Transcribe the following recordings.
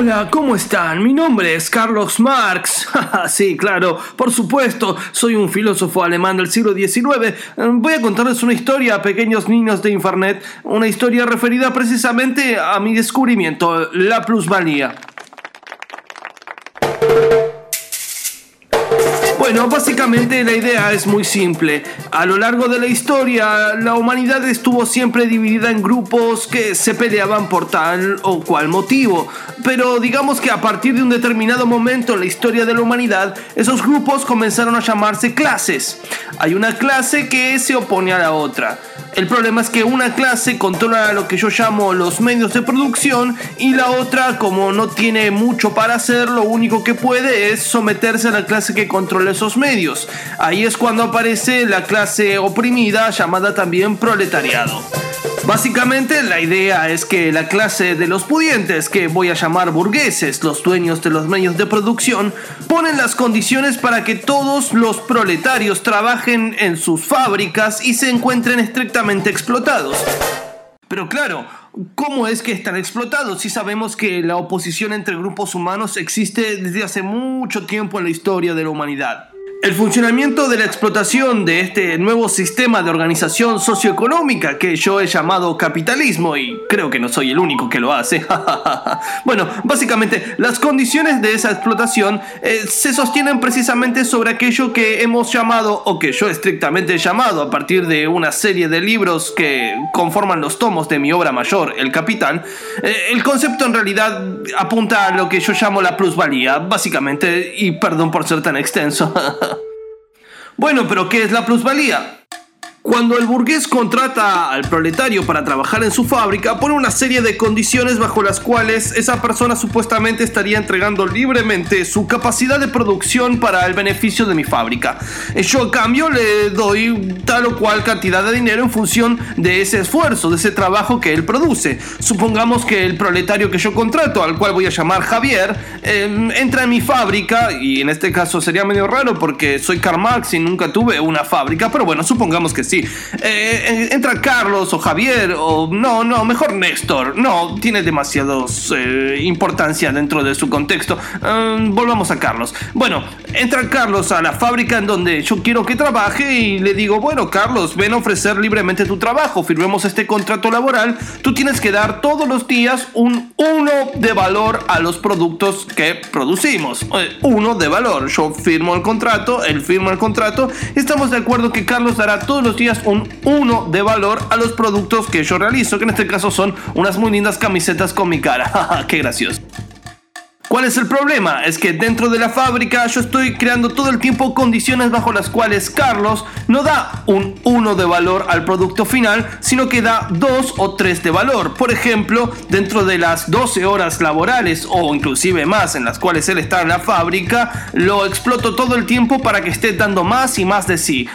Hola, ¿cómo están? Mi nombre es Carlos Marx. sí, claro, por supuesto, soy un filósofo alemán del siglo XIX. Voy a contarles una historia a pequeños niños de Infernet, una historia referida precisamente a mi descubrimiento, la plusvalía. Bueno, básicamente la idea es muy simple. A lo largo de la historia, la humanidad estuvo siempre dividida en grupos que se peleaban por tal o cual motivo. Pero digamos que a partir de un determinado momento en la historia de la humanidad, esos grupos comenzaron a llamarse clases. Hay una clase que se opone a la otra. El problema es que una clase controla lo que yo llamo los medios de producción y la otra, como no tiene mucho para hacer, lo único que puede es someterse a la clase que controla esos medios. Ahí es cuando aparece la clase oprimida llamada también proletariado. Básicamente la idea es que la clase de los pudientes, que voy a llamar burgueses, los dueños de los medios de producción, ponen las condiciones para que todos los proletarios trabajen en sus fábricas y se encuentren estrictamente explotados. Pero claro, ¿cómo es que están explotados si sabemos que la oposición entre grupos humanos existe desde hace mucho tiempo en la historia de la humanidad? El funcionamiento de la explotación de este nuevo sistema de organización socioeconómica que yo he llamado capitalismo y creo que no soy el único que lo hace. bueno, básicamente las condiciones de esa explotación eh, se sostienen precisamente sobre aquello que hemos llamado o que yo estrictamente he llamado a partir de una serie de libros que conforman los tomos de mi obra mayor, El Capital. Eh, el concepto en realidad apunta a lo que yo llamo la plusvalía, básicamente, y perdón por ser tan extenso. Bueno, pero ¿qué es la plusvalía? Cuando el burgués contrata al proletario para trabajar en su fábrica, pone una serie de condiciones bajo las cuales esa persona supuestamente estaría entregando libremente su capacidad de producción para el beneficio de mi fábrica. Yo a cambio le doy tal o cual cantidad de dinero en función de ese esfuerzo, de ese trabajo que él produce. Supongamos que el proletario que yo contrato, al cual voy a llamar Javier, em, entra en mi fábrica, y en este caso sería medio raro porque soy Karl Marx y nunca tuve una fábrica, pero bueno, supongamos que sí. Eh, entra Carlos o Javier o no, no, mejor Néstor. No, tiene demasiados eh, importancia dentro de su contexto. Em, volvamos a Carlos. Bueno, entra Carlos a la fábrica en donde yo quiero que trabaje y le digo, bueno, Carlos, ven a ofrecer libremente tu trabajo, firmemos este contrato laboral. Tú tienes que dar todos los días un uno de valor a los productos que producimos. Eh, uno de valor. Yo firmo el contrato, él firma el contrato. Estamos de acuerdo que Carlos dará todos los un 1 de valor a los productos que yo realizo, que en este caso son unas muy lindas camisetas con mi cara. ¡Qué gracioso! ¿Cuál es el problema? Es que dentro de la fábrica yo estoy creando todo el tiempo condiciones bajo las cuales Carlos no da un 1 de valor al producto final, sino que da 2 o 3 de valor. Por ejemplo, dentro de las 12 horas laborales o inclusive más en las cuales él está en la fábrica, lo exploto todo el tiempo para que esté dando más y más de sí.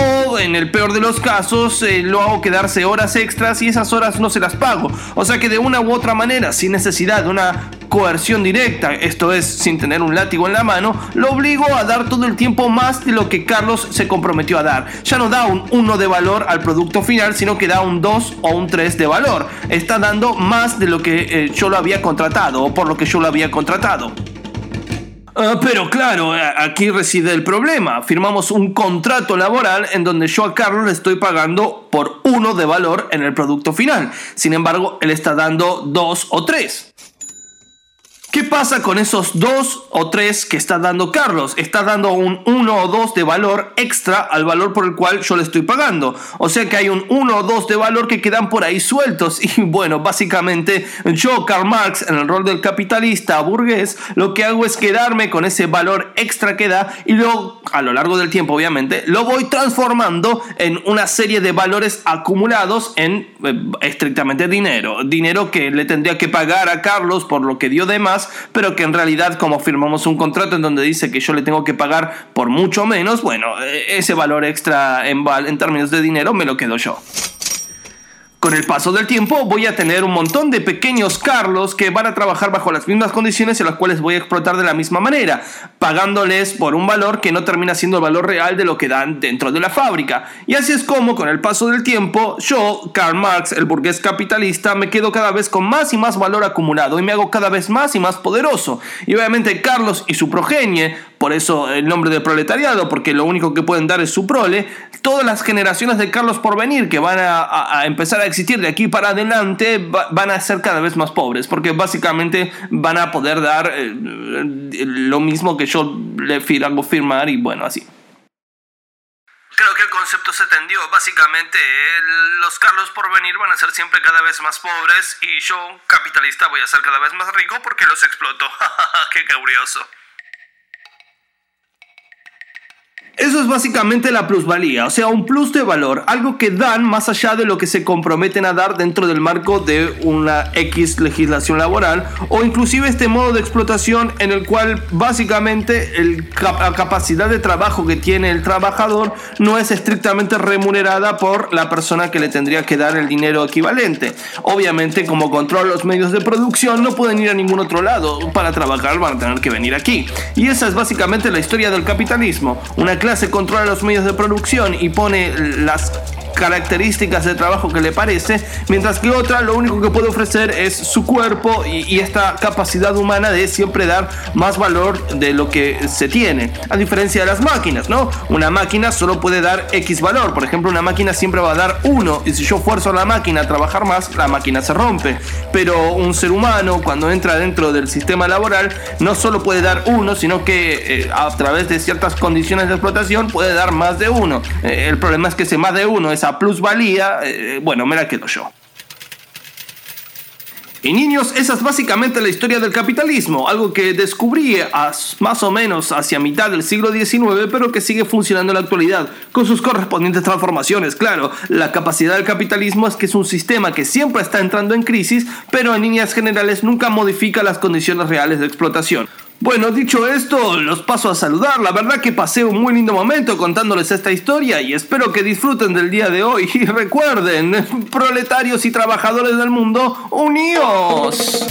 O en el peor de los casos eh, lo hago quedarse horas extras y esas horas no se las pago. O sea que de una u otra manera, sin necesidad de una coerción directa, esto es sin tener un látigo en la mano, lo obligo a dar todo el tiempo más de lo que Carlos se comprometió a dar. Ya no da un 1 de valor al producto final, sino que da un 2 o un 3 de valor. Está dando más de lo que eh, yo lo había contratado o por lo que yo lo había contratado. Ah, pero claro, eh, aquí reside el problema. Firmamos un contrato laboral en donde yo a Carlos le estoy pagando por uno de valor en el producto final. Sin embargo, él está dando dos o tres. ¿Qué pasa con esos dos o tres que está dando Carlos? Está dando un 1 o 2 de valor extra al valor por el cual yo le estoy pagando. O sea que hay un 1 o 2 de valor que quedan por ahí sueltos. Y bueno, básicamente yo, Karl Marx, en el rol del capitalista burgués, lo que hago es quedarme con ese valor extra que da y luego, a lo largo del tiempo obviamente, lo voy transformando en una serie de valores acumulados en eh, estrictamente dinero. Dinero que le tendría que pagar a Carlos por lo que dio de más pero que en realidad como firmamos un contrato en donde dice que yo le tengo que pagar por mucho menos, bueno, e-, ese valor extra en, en términos de dinero me lo quedo yo. Con el paso del tiempo voy a tener un montón de pequeños Carlos que van a trabajar bajo las mismas condiciones en las cuales voy a explotar de la misma manera, pagándoles por un valor que no termina siendo el valor real de lo que dan dentro de la fábrica. Y así es como con el paso del tiempo yo, Karl Marx, el burgués capitalista, me quedo cada vez con más y más valor acumulado y me hago cada vez más y más poderoso. Y obviamente Carlos y su progenie por eso el nombre de proletariado, porque lo único que pueden dar es su prole, todas las generaciones de Carlos por venir que van a, empezar a existir de aquí para adelante van a ser cada vez más pobres, porque básicamente van a poder dar eh, lo mismo que yo le hago firmar y bueno, así. Creo que el concepto se tendió. Básicamente, los Carlos por venir van a ser siempre cada vez más pobres y yo, capitalista, voy a ser cada vez más rico porque los exploto. ¡Qué curioso! Eso es básicamente la plusvalía, o sea, un plus de valor, algo que dan más allá de lo que se comprometen a dar dentro del marco de una X legislación laboral o inclusive este modo de explotación en el cual básicamente la capacidad de trabajo que tiene el trabajador no es estrictamente remunerada por la persona que le tendría que dar el dinero equivalente. Obviamente, como controla los medios de producción, no pueden ir a ningún otro lado. Para trabajar van a tener que venir aquí. Y esa es básicamente la historia del capitalismo. Una se controla los medios de producción y pone las características de trabajo que le parece, mientras que otra lo único que puede ofrecer es su cuerpo y, esta capacidad humana de siempre dar más valor de lo que se tiene, a diferencia de las máquinas, ¿no? Una máquina solo puede dar X valor, por ejemplo, una máquina siempre va a dar 1 y si yo fuerzo a la máquina a trabajar más, la máquina se rompe, pero un ser humano cuando entra dentro del sistema laboral no solo puede dar 1, sino que eh, a través de ciertas condiciones de explotación puede dar más de 1. Eh, el problema es que ese más de 1 plusvalía, eh, bueno, me la quedo yo. Y niños, esa es básicamente la historia del capitalismo, algo que descubrí más o menos hacia mitad del siglo XIX, pero que sigue funcionando en la actualidad, con sus correspondientes transformaciones. Claro, la capacidad del capitalismo es que es un sistema que siempre está entrando en crisis, pero en líneas generales nunca modifica las condiciones reales de explotación. Bueno, dicho esto, los paso a saludar. La verdad que pasé un muy lindo momento contándoles esta historia y espero que disfruten del día de hoy. Y recuerden, proletarios y trabajadores del mundo, unidos.